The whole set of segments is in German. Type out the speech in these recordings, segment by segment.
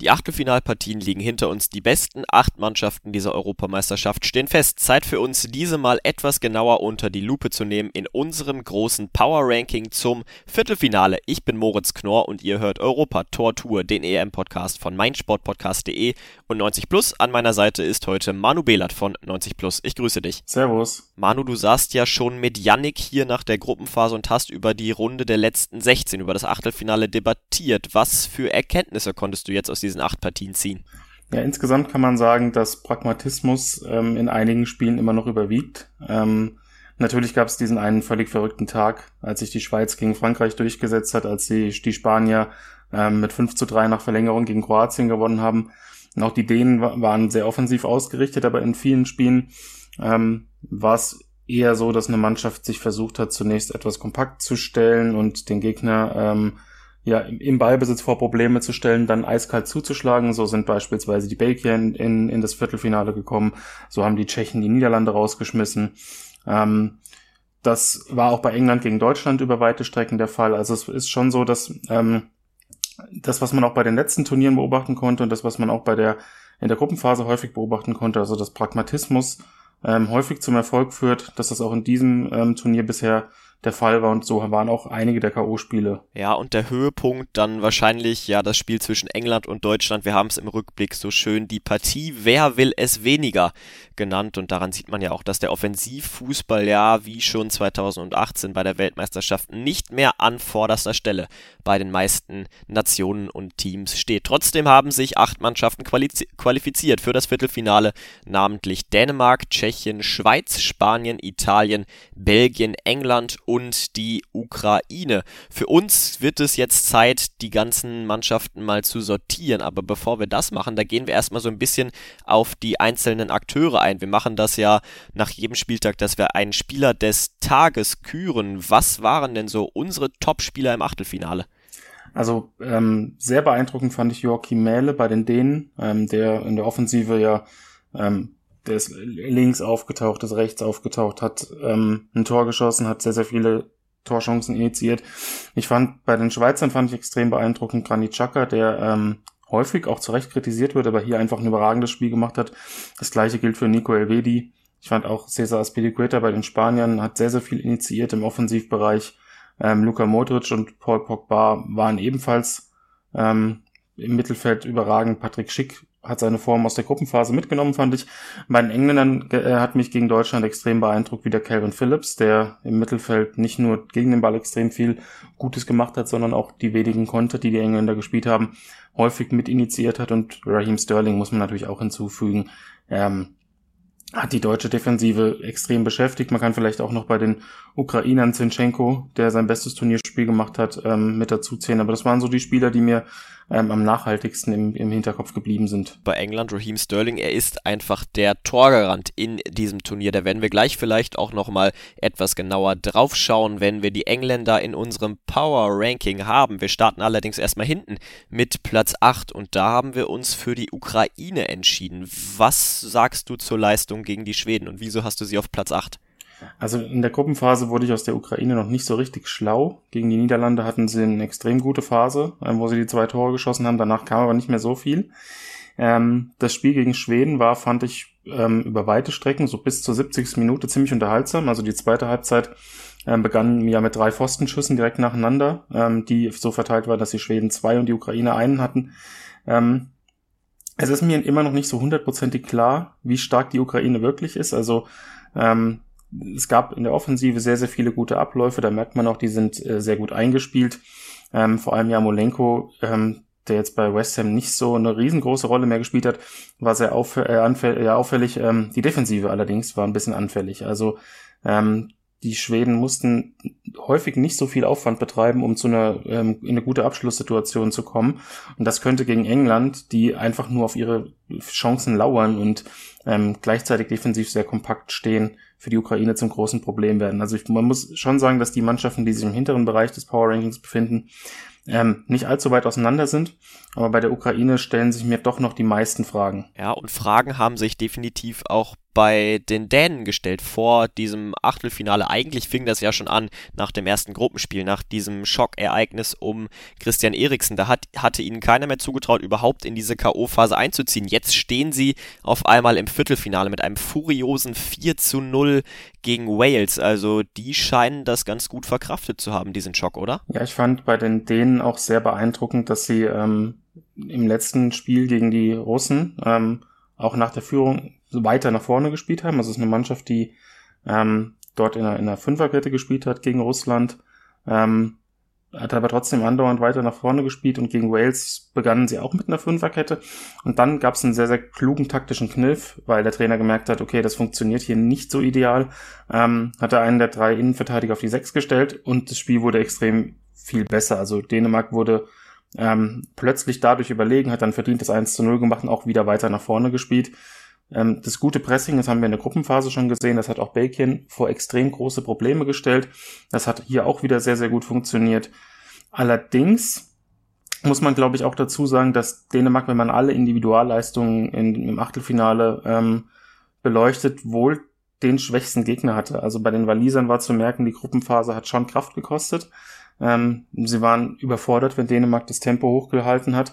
Die Achtelfinalpartien liegen hinter uns. Die besten acht Mannschaften dieser Europameisterschaft stehen fest. Zeit für uns, diese mal etwas genauer unter die Lupe zu nehmen in unserem großen Power Ranking zum Viertelfinale. Ich bin Moritz Knorr und ihr hört Europa Tor Tour, den EM-Podcast von meinsportpodcast.de und 90 Plus. An meiner Seite ist heute Manu Behlert von 90 Plus. Ich grüße dich. Servus. Manu, du saßt ja schon mit Yannick hier nach der Gruppenphase und hast über die Runde der letzten 16, über das Achtelfinale debattiert. Was für Erkenntnisse konntest du jetzt aus diesen acht Partien ziehen? Ja, insgesamt kann man sagen, dass Pragmatismus ähm, in einigen Spielen immer noch überwiegt. Ähm, natürlich gab es diesen einen völlig verrückten Tag, als sich die Schweiz gegen Frankreich durchgesetzt hat, als die, die Spanier ähm, mit 5 zu 3 nach Verlängerung gegen Kroatien gewonnen haben. Und auch die Dänen waren sehr offensiv ausgerichtet, aber in vielen Spielen ähm, war es eher so, dass eine Mannschaft sich versucht hat, zunächst etwas kompakt zu stellen und den Gegner ähm, ja, im Ballbesitz vor Probleme zu stellen, dann eiskalt zuzuschlagen. So sind beispielsweise die Belgier in, in, in das Viertelfinale gekommen. So haben die Tschechen die Niederlande rausgeschmissen. Ähm, das war auch bei England gegen Deutschland über weite Strecken der Fall. Also es ist schon so, dass ähm, das, was man auch bei den letzten Turnieren beobachten konnte und das, was man auch bei der in der Gruppenphase häufig beobachten konnte, also das Pragmatismus ähm, häufig zum Erfolg führt, dass das auch in diesem ähm, Turnier bisher der Fall war und so waren auch einige der K.O.-Spiele. Ja, und der Höhepunkt dann wahrscheinlich ja das Spiel zwischen England und Deutschland. Wir haben es im Rückblick so schön die Partie Wer will es weniger genannt und daran sieht man ja auch, dass der Offensivfußball ja wie schon 2018 bei der Weltmeisterschaft nicht mehr an vorderster Stelle bei den meisten Nationen und Teams steht. Trotzdem haben sich acht Mannschaften qualifiziert für das Viertelfinale, namentlich Dänemark, Tschechien, Schweiz, Spanien, Italien, Belgien, England und die Ukraine. Für uns wird es jetzt Zeit, die ganzen Mannschaften mal zu sortieren. Aber bevor wir das machen, da gehen wir erstmal so ein bisschen auf die einzelnen Akteure ein. Wir machen das ja nach jedem Spieltag, dass wir einen Spieler des Tages küren. Was waren denn so unsere Top-Spieler im Achtelfinale? Also ähm, sehr beeindruckend fand ich Joachim Mähle bei den Dänen, ähm, der in der Offensive ja ähm, der ist links aufgetaucht, ist rechts aufgetaucht, hat ähm, ein Tor geschossen, hat sehr, sehr viele Torchancen initiiert. Ich fand, bei den Schweizern fand ich extrem beeindruckend Granit Xhaka, der ähm, häufig auch zu Recht kritisiert wird, aber hier einfach ein überragendes Spiel gemacht hat. Das gleiche gilt für Nico Elvedi. Ich fand auch Cesar Aspilicueta bei den Spaniern hat sehr, sehr viel initiiert im Offensivbereich. Ähm, Luka Modric und Paul Pogba waren ebenfalls ähm, im Mittelfeld überragend. Patrick Schick hat seine Form aus der Gruppenphase mitgenommen, fand ich. Bei den Engländern äh, hat mich gegen Deutschland extrem beeindruckt, wie der Calvin Phillips, der im Mittelfeld nicht nur gegen den Ball extrem viel Gutes gemacht hat, sondern auch die wenigen Konter, die die Engländer gespielt haben, häufig mit initiiert hat. Und Raheem Sterling muss man natürlich auch hinzufügen. Ähm, hat die deutsche Defensive extrem beschäftigt. Man kann vielleicht auch noch bei den Ukrainern Zinchenko, der sein bestes Turnierspiel gemacht hat, ähm, mit dazu zählen. Aber das waren so die Spieler, die mir ähm, am nachhaltigsten im, im Hinterkopf geblieben sind. Bei England, Raheem Sterling, er ist einfach der Torgarant in diesem Turnier. Da werden wir gleich vielleicht auch nochmal etwas genauer draufschauen, wenn wir die Engländer in unserem Power Ranking haben. Wir starten allerdings erstmal hinten mit Platz 8 und da haben wir uns für die Ukraine entschieden. Was sagst du zur Leistung gegen die Schweden und wieso hast du sie auf Platz 8? Also in der Gruppenphase wurde ich aus der Ukraine noch nicht so richtig schlau. Gegen die Niederlande hatten sie eine extrem gute Phase, ähm, wo sie die zwei Tore geschossen haben. Danach kam aber nicht mehr so viel. Ähm, das Spiel gegen Schweden war, fand ich, ähm, über weite Strecken, so bis zur 70. Minute ziemlich unterhaltsam. Also die zweite Halbzeit begann ja mit drei Pfostenschüssen direkt nacheinander, die so verteilt war, dass die Schweden zwei und die Ukraine einen hatten. es ist mir immer noch nicht so hundertprozentig klar, wie stark die Ukraine wirklich ist. Also ähm, es gab in der Offensive sehr, sehr viele gute Abläufe. Da merkt man auch, die sind äh, sehr gut eingespielt. Ähm, vor allem Jamolenko, ähm, der jetzt bei West Ham nicht so eine riesengroße Rolle mehr gespielt hat, war sehr auff äh, anfällig, ja, auffällig. Ähm, die Defensive allerdings war ein bisschen anfällig. Also ähm, die Schweden mussten häufig nicht so viel Aufwand betreiben, um zu einer ähm, in eine gute Abschlusssituation zu kommen. Und das könnte gegen England, die einfach nur auf ihre Chancen lauern und ähm, gleichzeitig defensiv sehr kompakt stehen, für die Ukraine zum großen Problem werden. Also ich, man muss schon sagen, dass die Mannschaften, die sich im hinteren Bereich des Power Rankings befinden, ähm, nicht allzu weit auseinander sind. Aber bei der Ukraine stellen sich mir doch noch die meisten Fragen. Ja, und Fragen haben sich definitiv auch bei den Dänen gestellt vor diesem Achtelfinale. Eigentlich fing das ja schon an nach dem ersten Gruppenspiel, nach diesem Schockereignis um Christian Eriksen. Da hat, hatte ihnen keiner mehr zugetraut, überhaupt in diese K.O.-Phase einzuziehen. Jetzt stehen sie auf einmal im Viertelfinale mit einem furiosen 4 zu 0 gegen Wales. Also die scheinen das ganz gut verkraftet zu haben, diesen Schock, oder? Ja, ich fand bei den Dänen auch sehr beeindruckend, dass sie ähm, im letzten Spiel gegen die Russen ähm, auch nach der Führung weiter nach vorne gespielt haben. Also es ist eine Mannschaft, die ähm, dort in einer, in einer Fünferkette gespielt hat gegen Russland. Ähm, hat aber trotzdem andauernd weiter nach vorne gespielt und gegen Wales begannen sie auch mit einer Fünferkette. Und dann gab es einen sehr, sehr klugen taktischen Kniff, weil der Trainer gemerkt hat, okay, das funktioniert hier nicht so ideal. Ähm, hat er einen der drei Innenverteidiger auf die Sechs gestellt und das Spiel wurde extrem viel besser. Also Dänemark wurde ähm, plötzlich dadurch überlegen, hat dann verdient das 1 zu 0 gemacht und auch wieder weiter nach vorne gespielt. Ähm, das gute Pressing, das haben wir in der Gruppenphase schon gesehen, das hat auch Belgien vor extrem große Probleme gestellt. Das hat hier auch wieder sehr, sehr gut funktioniert. Allerdings muss man, glaube ich, auch dazu sagen, dass Dänemark, wenn man alle Individualleistungen in, im Achtelfinale ähm, beleuchtet, wohl den schwächsten Gegner hatte. Also bei den Walisern war zu merken, die Gruppenphase hat schon Kraft gekostet. Ähm, sie waren überfordert, wenn Dänemark das Tempo hochgehalten hat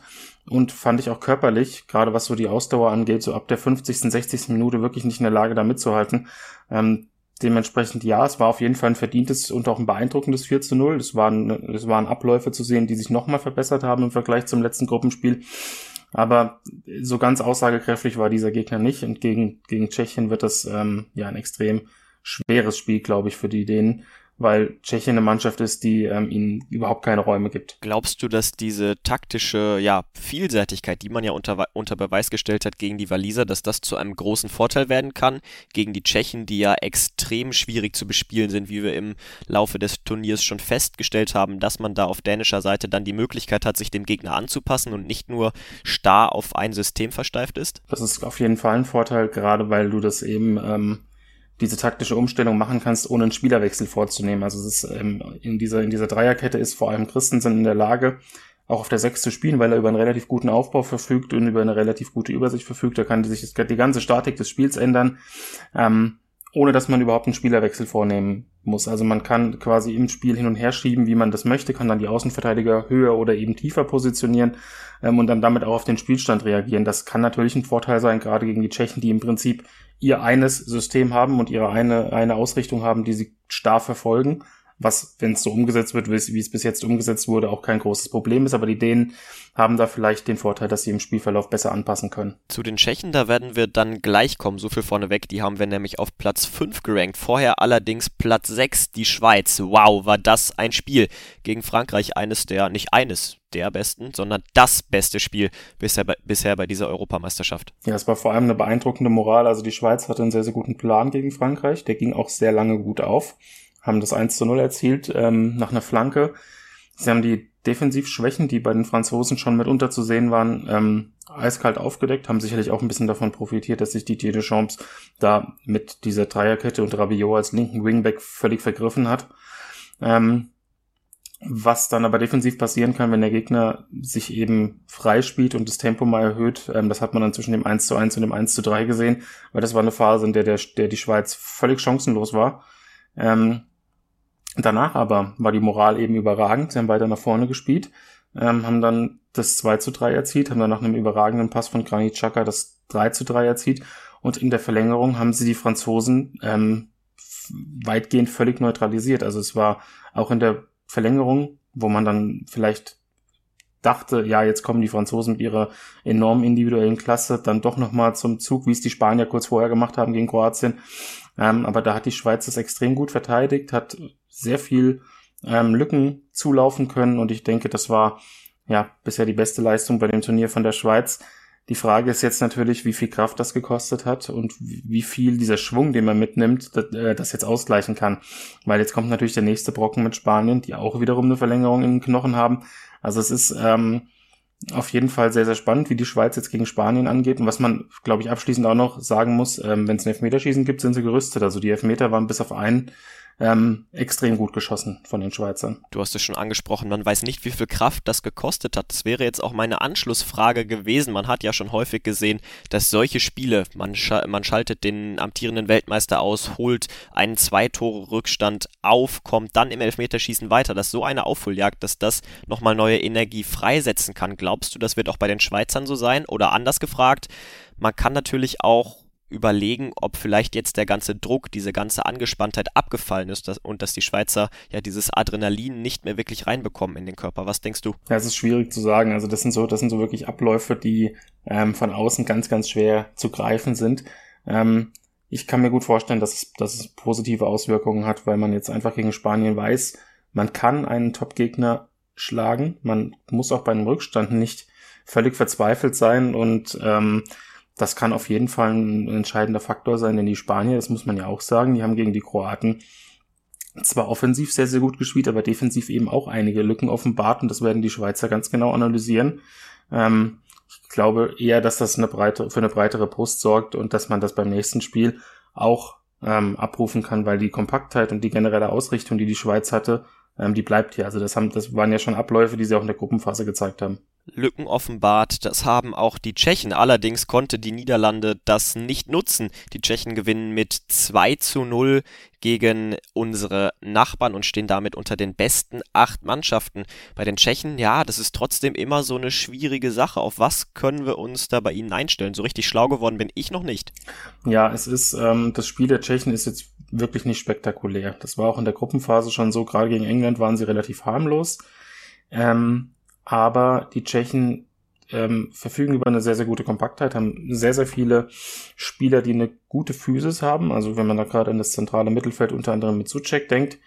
und fand ich auch körperlich, gerade was so die Ausdauer angeht, so ab der 50., 60. Minute wirklich nicht in der Lage, da mitzuhalten. Ähm, dementsprechend ja, es war auf jeden Fall ein verdientes und auch ein beeindruckendes 4 zu 0. Es waren, es waren Abläufe zu sehen, die sich nochmal verbessert haben im Vergleich zum letzten Gruppenspiel. Aber so ganz aussagekräftig war dieser Gegner nicht und gegen, gegen Tschechien wird das ähm, ja ein extrem schweres Spiel, glaube ich, für die Dänen weil Tschechien eine Mannschaft ist, die ähm, ihnen überhaupt keine Räume gibt. Glaubst du, dass diese taktische ja, Vielseitigkeit, die man ja unter, unter Beweis gestellt hat gegen die Waliser, dass das zu einem großen Vorteil werden kann gegen die Tschechen, die ja extrem schwierig zu bespielen sind, wie wir im Laufe des Turniers schon festgestellt haben, dass man da auf dänischer Seite dann die Möglichkeit hat, sich dem Gegner anzupassen und nicht nur starr auf ein System versteift ist? Das ist auf jeden Fall ein Vorteil, gerade weil du das eben ähm, diese taktische Umstellung machen kannst, ohne einen Spielerwechsel vorzunehmen. Also es ist ähm, in dieser in dieser Dreierkette ist vor allem Christensen in der Lage, auch auf der Sechs zu spielen, weil er über einen relativ guten Aufbau verfügt und über eine relativ gute Übersicht verfügt. Da kann sich die ganze Statik des Spiels ändern, ähm, ohne dass man überhaupt einen Spielerwechsel vornehmen muss. Also man kann quasi im Spiel hin und her schieben, wie man das möchte, kann dann die Außenverteidiger höher oder eben tiefer positionieren ähm, und dann damit auch auf den Spielstand reagieren. Das kann natürlich ein Vorteil sein, gerade gegen die Tschechen, die im Prinzip ihr eines System haben und ihre eine, eine Ausrichtung haben, die sie starr verfolgen. Was, wenn es so umgesetzt wird, wie es bis jetzt umgesetzt wurde, auch kein großes Problem ist. Aber die Dänen haben da vielleicht den Vorteil, dass sie im Spielverlauf besser anpassen können. Zu den Tschechen, da werden wir dann gleich kommen, so viel vorneweg. Die haben wir nämlich auf Platz 5 gerankt. Vorher allerdings Platz 6, die Schweiz. Wow, war das ein Spiel gegen Frankreich. Eines der, nicht eines der besten, sondern das beste Spiel bisher bei, bisher bei dieser Europameisterschaft. Ja, es war vor allem eine beeindruckende Moral. Also die Schweiz hatte einen sehr, sehr guten Plan gegen Frankreich. Der ging auch sehr lange gut auf. Haben das 1 zu 0 erzielt ähm, nach einer Flanke. Sie haben die Defensivschwächen, die bei den Franzosen schon mitunter zu sehen waren, ähm, eiskalt aufgedeckt, haben sicherlich auch ein bisschen davon profitiert, dass sich Didier Deschamps da mit dieser Dreierkette und Rabiot als linken Wingback völlig vergriffen hat. Ähm, was dann aber defensiv passieren kann, wenn der Gegner sich eben freispielt und das Tempo mal erhöht, ähm, das hat man dann zwischen dem 1 zu 1 und dem 1 zu 3 gesehen, weil das war eine Phase, in der, der, der die Schweiz völlig chancenlos war. Ähm, danach aber war die Moral eben überragend, sie haben weiter nach vorne gespielt, ähm, haben dann das 2 zu 3 erzielt, haben dann nach einem überragenden Pass von Granit Xhaka das 3 zu 3 erzielt und in der Verlängerung haben sie die Franzosen ähm, weitgehend völlig neutralisiert. Also es war auch in der Verlängerung, wo man dann vielleicht dachte, ja, jetzt kommen die Franzosen mit ihrer enormen individuellen Klasse dann doch nochmal zum Zug, wie es die Spanier kurz vorher gemacht haben gegen Kroatien. Ähm, aber da hat die Schweiz das extrem gut verteidigt, hat sehr viel ähm, Lücken zulaufen können und ich denke, das war ja bisher die beste Leistung bei dem Turnier von der Schweiz. Die Frage ist jetzt natürlich, wie viel Kraft das gekostet hat und wie viel dieser Schwung, den man mitnimmt, das, äh, das jetzt ausgleichen kann. Weil jetzt kommt natürlich der nächste Brocken mit Spanien, die auch wiederum eine Verlängerung den Knochen haben. Also es ist ähm, auf jeden Fall sehr, sehr spannend, wie die Schweiz jetzt gegen Spanien angeht. Und was man, glaube ich, abschließend auch noch sagen muss, ähm, wenn es ein Elfmeterschießen gibt, sind sie gerüstet. Also die Elfmeter waren bis auf einen ähm, extrem gut geschossen von den Schweizern. Du hast es schon angesprochen, man weiß nicht, wie viel Kraft das gekostet hat. Das wäre jetzt auch meine Anschlussfrage gewesen. Man hat ja schon häufig gesehen, dass solche Spiele, man, sch man schaltet den amtierenden Weltmeister aus, holt einen Zwei-Tore-Rückstand auf, kommt dann im Elfmeterschießen weiter, dass so eine Aufholjagd, dass das nochmal neue Energie freisetzen kann. Glaubst du, das wird auch bei den Schweizern so sein? Oder anders gefragt, man kann natürlich auch überlegen, ob vielleicht jetzt der ganze Druck, diese ganze Angespanntheit abgefallen ist und dass die Schweizer ja dieses Adrenalin nicht mehr wirklich reinbekommen in den Körper. Was denkst du? Ja, es ist schwierig zu sagen. Also das sind so, das sind so wirklich Abläufe, die ähm, von außen ganz, ganz schwer zu greifen sind. Ähm, ich kann mir gut vorstellen, dass es, dass es positive Auswirkungen hat, weil man jetzt einfach gegen Spanien weiß, man kann einen Top-Gegner schlagen. Man muss auch bei einem Rückstand nicht völlig verzweifelt sein und ähm, das kann auf jeden Fall ein entscheidender Faktor sein, denn die Spanier, das muss man ja auch sagen, die haben gegen die Kroaten zwar offensiv sehr, sehr gut gespielt, aber defensiv eben auch einige Lücken offenbart und das werden die Schweizer ganz genau analysieren. Ähm, ich glaube eher, dass das eine breite, für eine breitere Brust sorgt und dass man das beim nächsten Spiel auch ähm, abrufen kann, weil die Kompaktheit und die generelle Ausrichtung, die die Schweiz hatte, ähm, die bleibt hier. Also das haben, das waren ja schon Abläufe, die sie auch in der Gruppenphase gezeigt haben. Lücken offenbart. Das haben auch die Tschechen. Allerdings konnte die Niederlande das nicht nutzen. Die Tschechen gewinnen mit 2 zu 0 gegen unsere Nachbarn und stehen damit unter den besten acht Mannschaften. Bei den Tschechen, ja, das ist trotzdem immer so eine schwierige Sache. Auf was können wir uns da bei ihnen einstellen? So richtig schlau geworden bin ich noch nicht. Ja, es ist, ähm, das Spiel der Tschechen ist jetzt wirklich nicht spektakulär. Das war auch in der Gruppenphase schon so. Gerade gegen England waren sie relativ harmlos. Ähm, aber die Tschechen ähm, verfügen über eine sehr, sehr gute Kompaktheit, haben sehr, sehr viele Spieler, die eine gute Physis haben. Also wenn man da gerade an das zentrale Mittelfeld unter anderem mit Suchek denkt,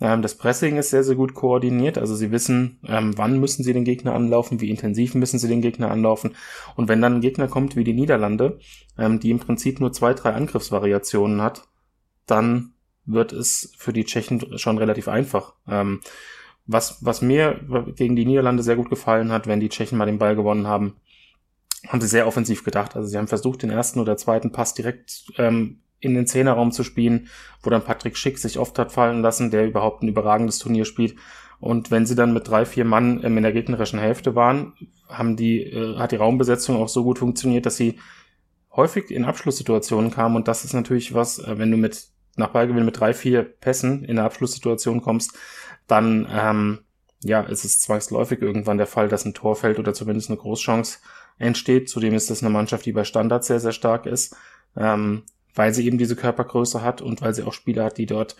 ähm, das Pressing ist sehr, sehr gut koordiniert. Also sie wissen, ähm, wann müssen sie den Gegner anlaufen, wie intensiv müssen sie den Gegner anlaufen. Und wenn dann ein Gegner kommt wie die Niederlande, ähm, die im Prinzip nur zwei, drei Angriffsvariationen hat, dann wird es für die Tschechen schon relativ einfach. Ähm, was, was mir gegen die Niederlande sehr gut gefallen hat, wenn die Tschechen mal den Ball gewonnen haben, haben sie sehr offensiv gedacht. Also sie haben versucht, den ersten oder zweiten Pass direkt ähm, in den Zehnerraum zu spielen, wo dann Patrick Schick sich oft hat fallen lassen, der überhaupt ein überragendes Turnier spielt. Und wenn sie dann mit drei, vier Mann ähm, in der gegnerischen Hälfte waren, haben die, äh, hat die Raumbesetzung auch so gut funktioniert, dass sie häufig in Abschlusssituationen kamen. Und das ist natürlich was, äh, wenn du mit nach Ballgewinn mit drei, vier Pässen in der Abschlusssituation kommst, dann ähm, ja, ist es zwangsläufig irgendwann der Fall, dass ein Tor fällt oder zumindest eine Großchance entsteht. Zudem ist das eine Mannschaft, die bei Standards sehr, sehr stark ist, ähm, weil sie eben diese Körpergröße hat und weil sie auch Spieler hat, die dort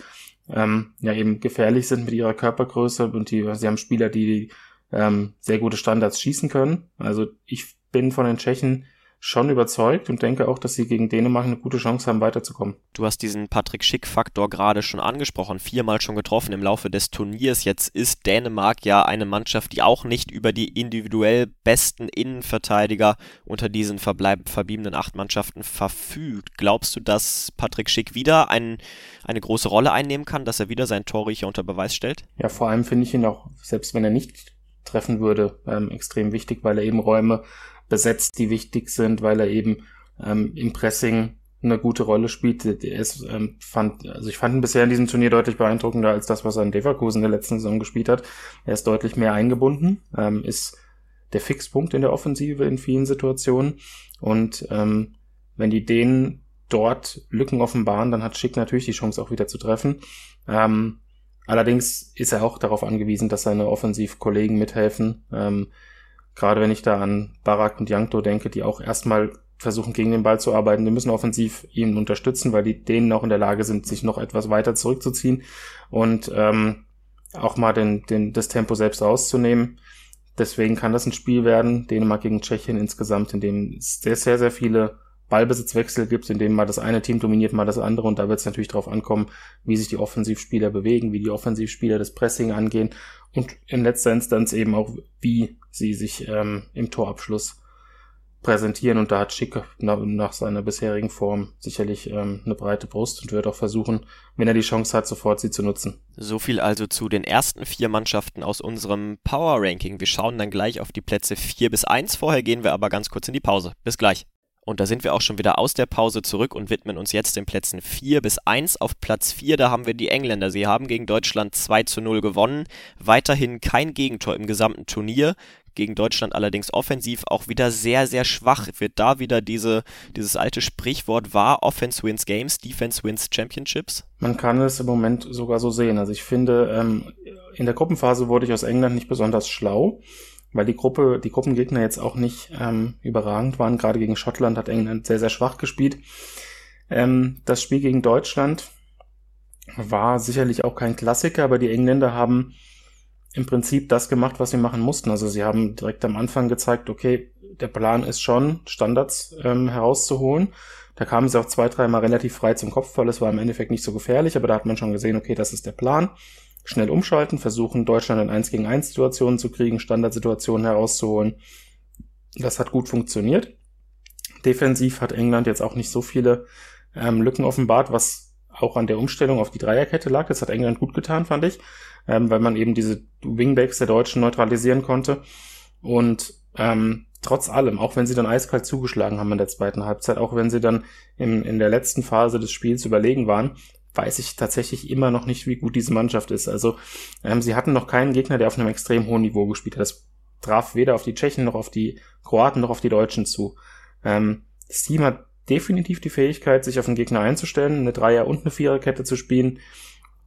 ähm, ja eben gefährlich sind mit ihrer Körpergröße und die, sie haben Spieler, die ähm, sehr gute Standards schießen können. Also ich bin von den Tschechen schon überzeugt und denke auch, dass sie gegen Dänemark eine gute Chance haben, weiterzukommen. Du hast diesen Patrick Schick-Faktor gerade schon angesprochen, viermal schon getroffen im Laufe des Turniers. Jetzt ist Dänemark ja eine Mannschaft, die auch nicht über die individuell besten Innenverteidiger unter diesen verbleib verbliebenen acht Mannschaften verfügt. Glaubst du, dass Patrick Schick wieder ein, eine große Rolle einnehmen kann, dass er wieder seinen Torriecher unter Beweis stellt? Ja, vor allem finde ich ihn auch, selbst wenn er nicht treffen würde, ähm, extrem wichtig, weil er eben Räume besetzt, die wichtig sind, weil er eben ähm, im Pressing eine gute Rolle spielt. Er ist, ähm, fand, also ich fand ihn bisher in diesem Turnier deutlich beeindruckender als das, was er in Leverkusen in der letzten Saison gespielt hat. Er ist deutlich mehr eingebunden, ähm, ist der Fixpunkt in der Offensive in vielen Situationen. Und ähm, wenn die denen dort Lücken offenbaren, dann hat Schick natürlich die Chance auch wieder zu treffen. Ähm, allerdings ist er auch darauf angewiesen, dass seine Offensivkollegen mithelfen. Ähm, Gerade wenn ich da an Barak und Yankto denke, die auch erstmal versuchen, gegen den Ball zu arbeiten. Die müssen offensiv ihn unterstützen, weil die denen auch in der Lage sind, sich noch etwas weiter zurückzuziehen und ähm, auch mal den, den, das Tempo selbst rauszunehmen. Deswegen kann das ein Spiel werden, Dänemark gegen Tschechien insgesamt, in dem es sehr, sehr, sehr viele Ballbesitzwechsel gibt, in dem mal das eine Team dominiert, mal das andere und da wird es natürlich darauf ankommen, wie sich die Offensivspieler bewegen, wie die Offensivspieler das Pressing angehen und in letzter Instanz eben auch, wie sie sich ähm, im Torabschluss präsentieren. Und da hat Schick nach, seiner bisherigen Form sicherlich ähm, eine breite Brust und wird auch versuchen, wenn er die Chance hat, sofort sie zu nutzen. So viel also zu den ersten vier Mannschaften aus unserem Power Ranking. Wir schauen dann gleich auf die Plätze vier bis eins. Vorher gehen wir aber ganz kurz in die Pause. Bis gleich. Und da sind wir auch schon wieder aus der Pause zurück und widmen uns jetzt den Plätzen 4 bis 1. Auf Platz 4, da haben wir die Engländer. Sie haben gegen Deutschland 2 zu 0 gewonnen. Weiterhin kein Gegentor im gesamten Turnier. Gegen Deutschland allerdings offensiv auch wieder sehr, sehr schwach. Wird da wieder diese, dieses alte Sprichwort war Offense wins Games, Defense wins Championships? Man kann es im Moment sogar so sehen. Also ich finde, ähm, in der Gruppenphase wurde ich aus England nicht besonders schlau weil die Gruppe, die Gruppengegner jetzt auch nicht ähm, überragend waren. Gerade gegen Schottland hat England sehr, sehr schwach gespielt. Ähm, das Spiel gegen Deutschland war sicherlich auch kein Klassiker, aber die Engländer haben im Prinzip das gemacht, was sie machen mussten. Also sie haben direkt am Anfang gezeigt, okay, der Plan ist schon, Standards ähm, herauszuholen. Da kamen sie auch zwei, dreimal relativ frei zum Kopfball. Es war im Endeffekt nicht so gefährlich, aber da hat man schon gesehen, okay, das ist der Plan schnell umschalten, versuchen Deutschland in 1 gegen 1 Situationen zu kriegen, Standardsituationen herauszuholen. Das hat gut funktioniert. Defensiv hat England jetzt auch nicht so viele ähm, Lücken offenbart, was auch an der Umstellung auf die Dreierkette lag. Das hat England gut getan, fand ich, ähm, weil man eben diese Wingbacks der Deutschen neutralisieren konnte. Und ähm, trotz allem, auch wenn sie dann eiskalt zugeschlagen haben in der zweiten Halbzeit, auch wenn sie dann in, in der letzten Phase des Spiels überlegen waren, weiß ich tatsächlich immer noch nicht, wie gut diese Mannschaft ist. Also ähm, sie hatten noch keinen Gegner, der auf einem extrem hohen Niveau gespielt hat. Das traf weder auf die Tschechen noch auf die Kroaten noch auf die Deutschen zu. Ähm, das Team hat definitiv die Fähigkeit, sich auf einen Gegner einzustellen, eine Dreier- und eine Viererkette zu spielen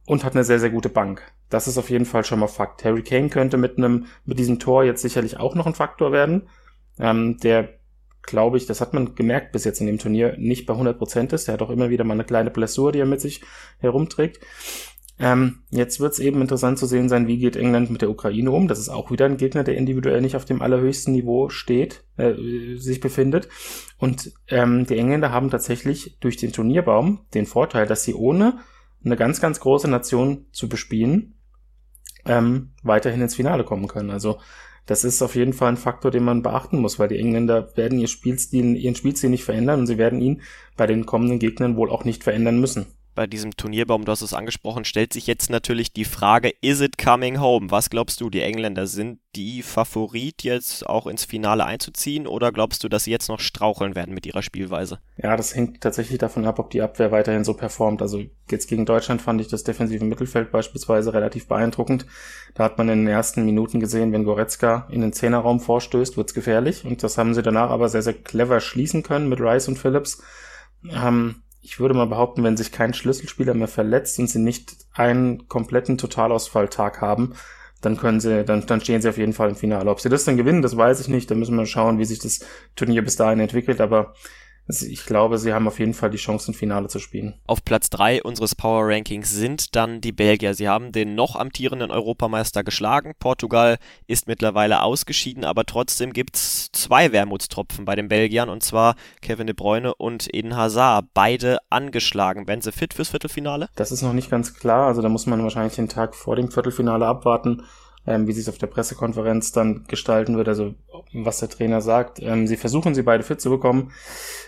und hat eine sehr, sehr gute Bank. Das ist auf jeden Fall schon mal Fakt. Harry Kane könnte mit einem, mit diesem Tor jetzt sicherlich auch noch ein Faktor werden. Ähm, der glaube ich, das hat man gemerkt bis jetzt in dem Turnier, nicht bei 100% ist. Er hat auch immer wieder mal eine kleine Blessur, die er mit sich herumträgt. Ähm, jetzt wird es eben interessant zu sehen sein, wie geht England mit der Ukraine um. Das ist auch wieder ein Gegner, der individuell nicht auf dem allerhöchsten Niveau steht, äh, sich befindet. Und ähm, die Engländer haben tatsächlich durch den Turnierbaum den Vorteil, dass sie ohne eine ganz, ganz große Nation zu bespielen, ähm, weiterhin ins Finale kommen können. Also das ist auf jeden Fall ein Faktor, den man beachten muss, weil die Engländer werden ihr Spielstil, ihren Spielstil nicht verändern und sie werden ihn bei den kommenden Gegnern wohl auch nicht verändern müssen bei diesem Turnierbaum, du hast es angesprochen, stellt sich jetzt natürlich die Frage, is it coming home? Was glaubst du, die Engländer sind die Favorit jetzt auch ins Finale einzuziehen oder glaubst du, dass sie jetzt noch straucheln werden mit ihrer Spielweise? Ja, das hängt tatsächlich davon ab, ob die Abwehr weiterhin so performt. Also jetzt gegen Deutschland fand ich das defensive Mittelfeld beispielsweise relativ beeindruckend. Da hat man in den ersten Minuten gesehen, wenn Goretzka in den Zehnerraum vorstößt, wird's gefährlich. Und das haben sie danach aber sehr, sehr clever schließen können mit Rice und Phillips. Ähm, ich würde mal behaupten, wenn sich kein Schlüsselspieler mehr verletzt und sie nicht einen kompletten Totalausfalltag haben, dann können sie, dann, dann stehen sie auf jeden Fall im Finale. Ob sie das dann gewinnen, das weiß ich nicht. Da müssen wir schauen, wie sich das Turnier bis dahin entwickelt. Aber ich glaube, sie haben auf jeden Fall die Chance, ein Finale zu spielen. Auf Platz 3 unseres Power Rankings sind dann die Belgier. Sie haben den noch amtierenden Europameister geschlagen. Portugal ist mittlerweile ausgeschieden, aber trotzdem gibt es zwei Wermutstropfen bei den Belgiern und zwar Kevin de Bruyne und Eden Hazard. Beide angeschlagen. Werden sie fit fürs Viertelfinale? Das ist noch nicht ganz klar. Also da muss man wahrscheinlich den Tag vor dem Viertelfinale abwarten ähm, wie sich auf der Pressekonferenz dann gestalten wird, also was der Trainer sagt. Ähm, sie versuchen sie beide fit zu bekommen.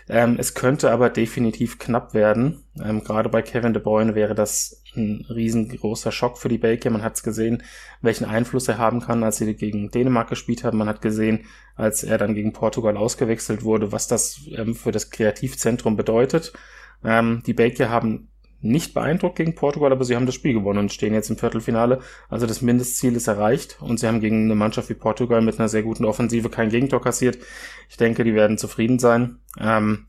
Ähm, es könnte aber definitiv knapp werden. Ähm, gerade bei Kevin de Bruyne wäre das ein riesengroßer Schock für die Belgier. Man hat es gesehen, welchen Einfluss er haben kann, als sie gegen Dänemark gespielt haben. Man hat gesehen, als er dann gegen Portugal ausgewechselt wurde, was das ähm, für das Kreativzentrum bedeutet. Ähm, die Belgier haben nicht beeindruckt gegen Portugal, aber sie haben das Spiel gewonnen und stehen jetzt im Viertelfinale. Also das Mindestziel ist erreicht und sie haben gegen eine Mannschaft wie Portugal mit einer sehr guten Offensive kein Gegentor kassiert. Ich denke, die werden zufrieden sein. Ähm,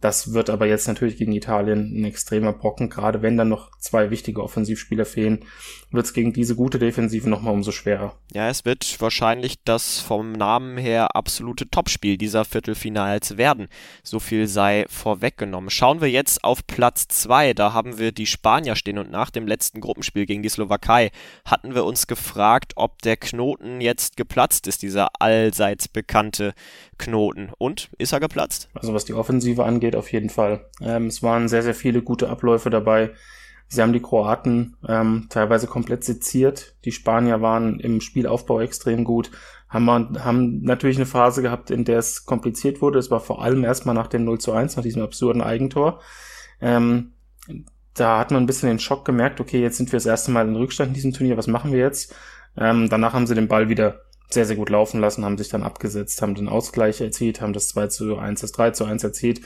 das wird aber jetzt natürlich gegen Italien ein extremer Brocken. Gerade wenn dann noch zwei wichtige Offensivspieler fehlen, wird es gegen diese gute Defensive nochmal umso schwerer. Ja, es wird wahrscheinlich das vom Namen her absolute Topspiel dieser Viertelfinals werden. So viel sei vorweggenommen. Schauen wir jetzt auf Platz zwei. Da haben wir die Spanier stehen und nach dem letzten Gruppenspiel gegen die Slowakei hatten wir uns gefragt, ob der Knoten jetzt geplatzt ist, dieser allseits bekannte Knoten. Und ist er geplatzt? Also was die Offensive angeht, auf jeden Fall. Ähm, es waren sehr, sehr viele gute Abläufe dabei. Sie haben die Kroaten ähm, teilweise komplett seziert. Die Spanier waren im Spielaufbau extrem gut. Haben, haben natürlich eine Phase gehabt, in der es kompliziert wurde. Es war vor allem erstmal nach dem 0 zu 1, nach diesem absurden Eigentor. Ähm, da hat man ein bisschen den Schock gemerkt, okay, jetzt sind wir das erste Mal in Rückstand in diesem Turnier, was machen wir jetzt? Ähm, danach haben sie den Ball wieder sehr, sehr gut laufen lassen, haben sich dann abgesetzt, haben den Ausgleich erzielt, haben das 2 zu 1, das 3 zu 1 erzielt.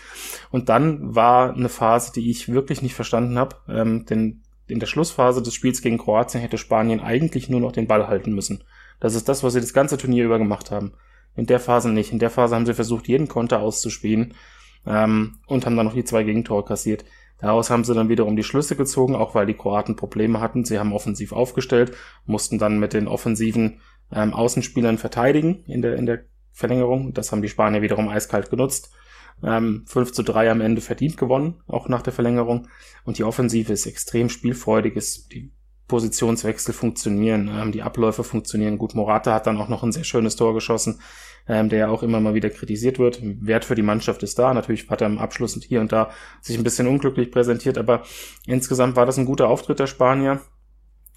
Und dann war eine Phase, die ich wirklich nicht verstanden habe, ähm, denn in der Schlussphase des Spiels gegen Kroatien hätte Spanien eigentlich nur noch den Ball halten müssen. Das ist das, was sie das ganze Turnier über gemacht haben. In der Phase nicht. In der Phase haben sie versucht, jeden Konter auszuspielen ähm, und haben dann noch die zwei Gegentore kassiert. Daraus haben sie dann wiederum die Schlüsse gezogen, auch weil die Kroaten Probleme hatten. Sie haben offensiv aufgestellt, mussten dann mit den offensiven ähm, Außenspielern verteidigen in der, in der Verlängerung. Das haben die Spanier wiederum eiskalt genutzt. Ähm, 5 zu 3 am Ende verdient gewonnen, auch nach der Verlängerung. Und die Offensive ist extrem spielfreudig, ist, die Positionswechsel funktionieren, ähm, die Abläufe funktionieren gut. Morata hat dann auch noch ein sehr schönes Tor geschossen, ähm, der ja auch immer mal wieder kritisiert wird. Wert für die Mannschaft ist da. Natürlich hat er im Abschluss hier und da sich ein bisschen unglücklich präsentiert, aber insgesamt war das ein guter Auftritt der Spanier.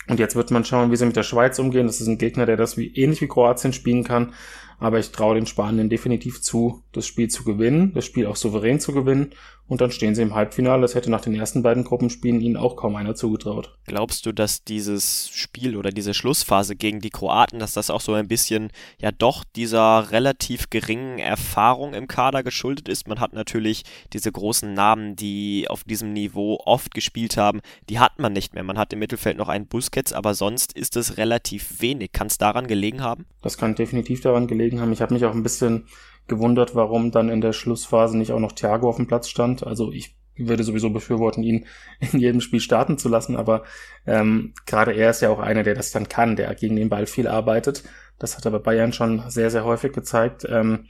Und jetzt wird man schauen, wie sie mit der Schweiz umgehen. Das ist ein Gegner, der das wie, ähnlich wie Kroatien spielen kann. Aber ich traue den Spaniern definitiv zu, das Spiel zu gewinnen, das Spiel auch souverän zu gewinnen. Und dann stehen sie im Halbfinale. Das hätte nach den ersten beiden Gruppenspielen ihnen auch kaum einer zugetraut. Glaubst du, dass dieses Spiel oder diese Schlussphase gegen die Kroaten, dass das auch so ein bisschen ja doch dieser relativ geringen Erfahrung im Kader geschuldet ist? Man hat natürlich diese großen Namen, die auf diesem Niveau oft gespielt haben, die hat man nicht mehr. Man hat im Mittelfeld noch einen Busquets, aber sonst ist es relativ wenig. Kann es daran gelegen haben? Das kann definitiv daran gelegen haben. Ich habe mich auch ein bisschen gewundert, warum dann in der Schlussphase nicht auch noch Thiago auf dem Platz stand. Also ich würde sowieso befürworten, ihn in jedem Spiel starten zu lassen, aber ähm, gerade er ist ja auch einer, der das dann kann, der gegen den Ball viel arbeitet. Das hat er bei Bayern schon sehr, sehr häufig gezeigt. Ähm,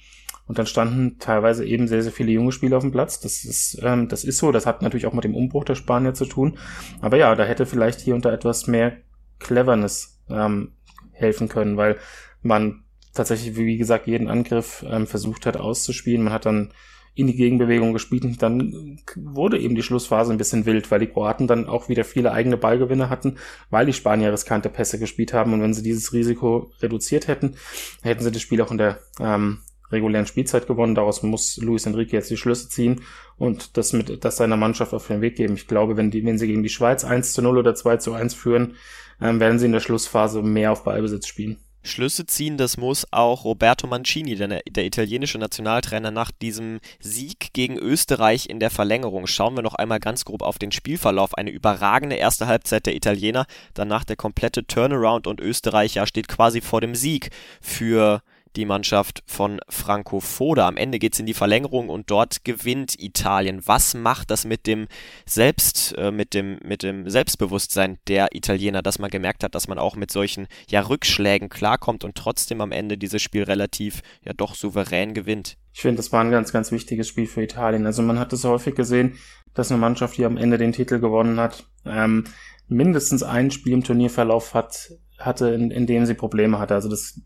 und dann standen teilweise eben sehr, sehr viele junge Spieler auf dem Platz. Das ist, ähm, das ist so. Das hat natürlich auch mit dem Umbruch der Spanier zu tun. Aber ja, da hätte vielleicht hier da etwas mehr Cleverness ähm, helfen können, weil man tatsächlich, wie gesagt, jeden Angriff ähm, versucht hat auszuspielen. Man hat dann in die Gegenbewegung gespielt und dann wurde eben die Schlussphase ein bisschen wild, weil die Kroaten dann auch wieder viele eigene Ballgewinne hatten, weil die Spanier riskante Pässe gespielt haben und wenn sie dieses Risiko reduziert hätten, hätten sie das Spiel auch in der ähm, regulären Spielzeit gewonnen. Daraus muss Luis Enrique jetzt die Schlüsse ziehen und das mit das seiner Mannschaft auf den Weg geben. Ich glaube, wenn die, wenn sie gegen die Schweiz 1 zu 0 oder 2 zu 1 führen, ähm, werden sie in der Schlussphase mehr auf Ballbesitz spielen. Schlüsse ziehen, das muss auch Roberto Mancini, der, der, italienische Nationaltrainer, nach diesem Sieg gegen Österreich in der Verlängerung. Schauen wir noch einmal ganz grob auf den Spielverlauf. Eine überragende erste Halbzeit der Italiener, danach der komplette Turnaround und Österreich ja steht quasi vor dem Sieg für die Mannschaft von Franco Foda. Am Ende geht es in die Verlängerung und dort gewinnt Italien. Was macht das mit dem Selbst, äh, mit dem, mit dem Selbstbewusstsein der Italiener, dass man gemerkt hat, dass man auch mit solchen ja, Rückschlägen klarkommt und trotzdem am Ende dieses Spiel relativ ja doch souverän gewinnt? Ich finde, das war ein ganz, ganz wichtiges Spiel für Italien. Also man hat es häufig gesehen, dass eine Mannschaft, die am Ende den Titel gewonnen hat, ähm, mindestens ein Spiel im Turnierverlauf hat, hatte, in, in dem sie Probleme hatte. Also das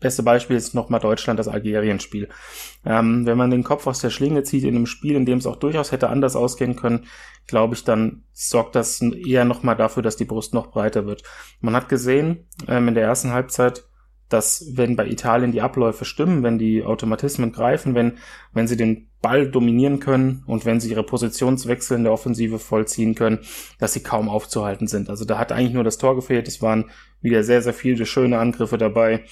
beste Beispiel ist nochmal Deutschland, das Algerien-Spiel. Ähm, wenn man den Kopf aus der Schlinge zieht in einem Spiel, in dem es auch durchaus hätte anders ausgehen können, glaube ich, dann sorgt das eher nochmal dafür, dass die Brust noch breiter wird. Man hat gesehen, ähm, in der ersten Halbzeit, dass wenn bei Italien die Abläufe stimmen, wenn die Automatismen greifen, wenn, wenn sie den Ball dominieren können und wenn sie ihre Positionswechsel in der Offensive vollziehen können, dass sie kaum aufzuhalten sind. Also da hat eigentlich nur das Tor gefehlt. Es waren wieder sehr, sehr viele schöne Angriffe dabei.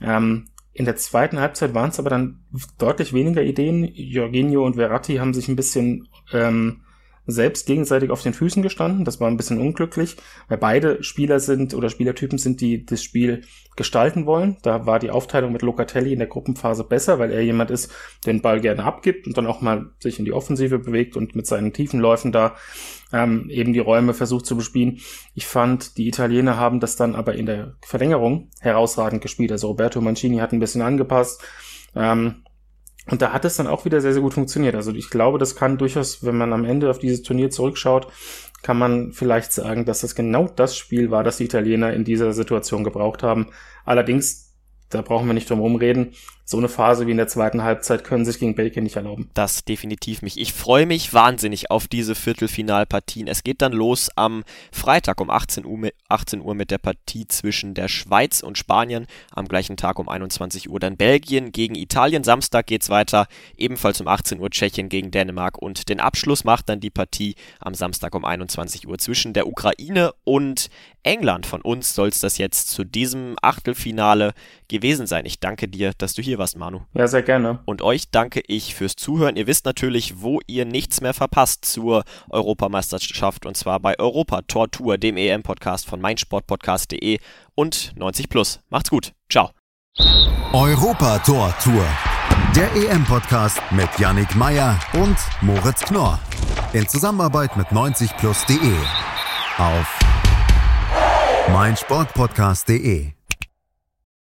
Ähm, in der zweiten Halbzeit waren es aber dann deutlich weniger Ideen. Jorginho und Verratti haben sich ein bisschen ähm, selbst gegenseitig auf den Füßen gestanden. Das war ein bisschen unglücklich, weil beide Spieler sind oder Spielertypen sind, die das Spiel gestalten wollen. Da war die Aufteilung mit Locatelli in der Gruppenphase besser, weil er jemand ist, der den Ball gerne abgibt und dann auch mal sich in die Offensive bewegt und mit seinen tiefen Läufen da ähm, eben die Räume versucht zu bespielen. Ich fand, die Italiener haben das dann aber in der Verlängerung herausragend gespielt. Also Roberto Mancini hat ein bisschen angepasst. Ähm, und da hat es dann auch wieder sehr, sehr gut funktioniert. Also ich glaube, das kann durchaus, wenn man am Ende auf dieses Turnier zurückschaut, kann man vielleicht sagen, dass das genau das Spiel war, das die Italiener in dieser Situation gebraucht haben. Allerdings, da brauchen wir nicht drum herum reden, so eine Phase wie in der zweiten Halbzeit können sich gegen Belgien nicht erlauben. Das definitiv mich. Ich freue mich wahnsinnig auf diese Viertelfinalpartien. Es geht dann los am Freitag um 18 Uhr, 18 Uhr mit der Partie zwischen der Schweiz und Spanien. Am gleichen Tag um 21 Uhr dann Belgien gegen Italien. Samstag geht's weiter, ebenfalls um 18 Uhr Tschechien gegen Dänemark. Und den Abschluss macht dann die Partie am Samstag um 21 Uhr zwischen der Ukraine und England. Von uns soll es das jetzt zu diesem Achtelfinale gewesen sein. Ich danke dir, dass du hier warst, Manu. Ja, sehr gerne. Und euch danke ich fürs Zuhören. Ihr wisst natürlich, wo ihr nichts mehr verpasst zur Europameisterschaft und zwar bei Europa Tortur, dem EM-Podcast von meinsportpodcast.de und 90 Plus. Macht's gut. Ciao. Europa Tor Tour. Der EM-Podcast mit Yannick Meyer und Moritz Knorr. In Zusammenarbeit mit 90plus.de. Auf meinsportpodcast.de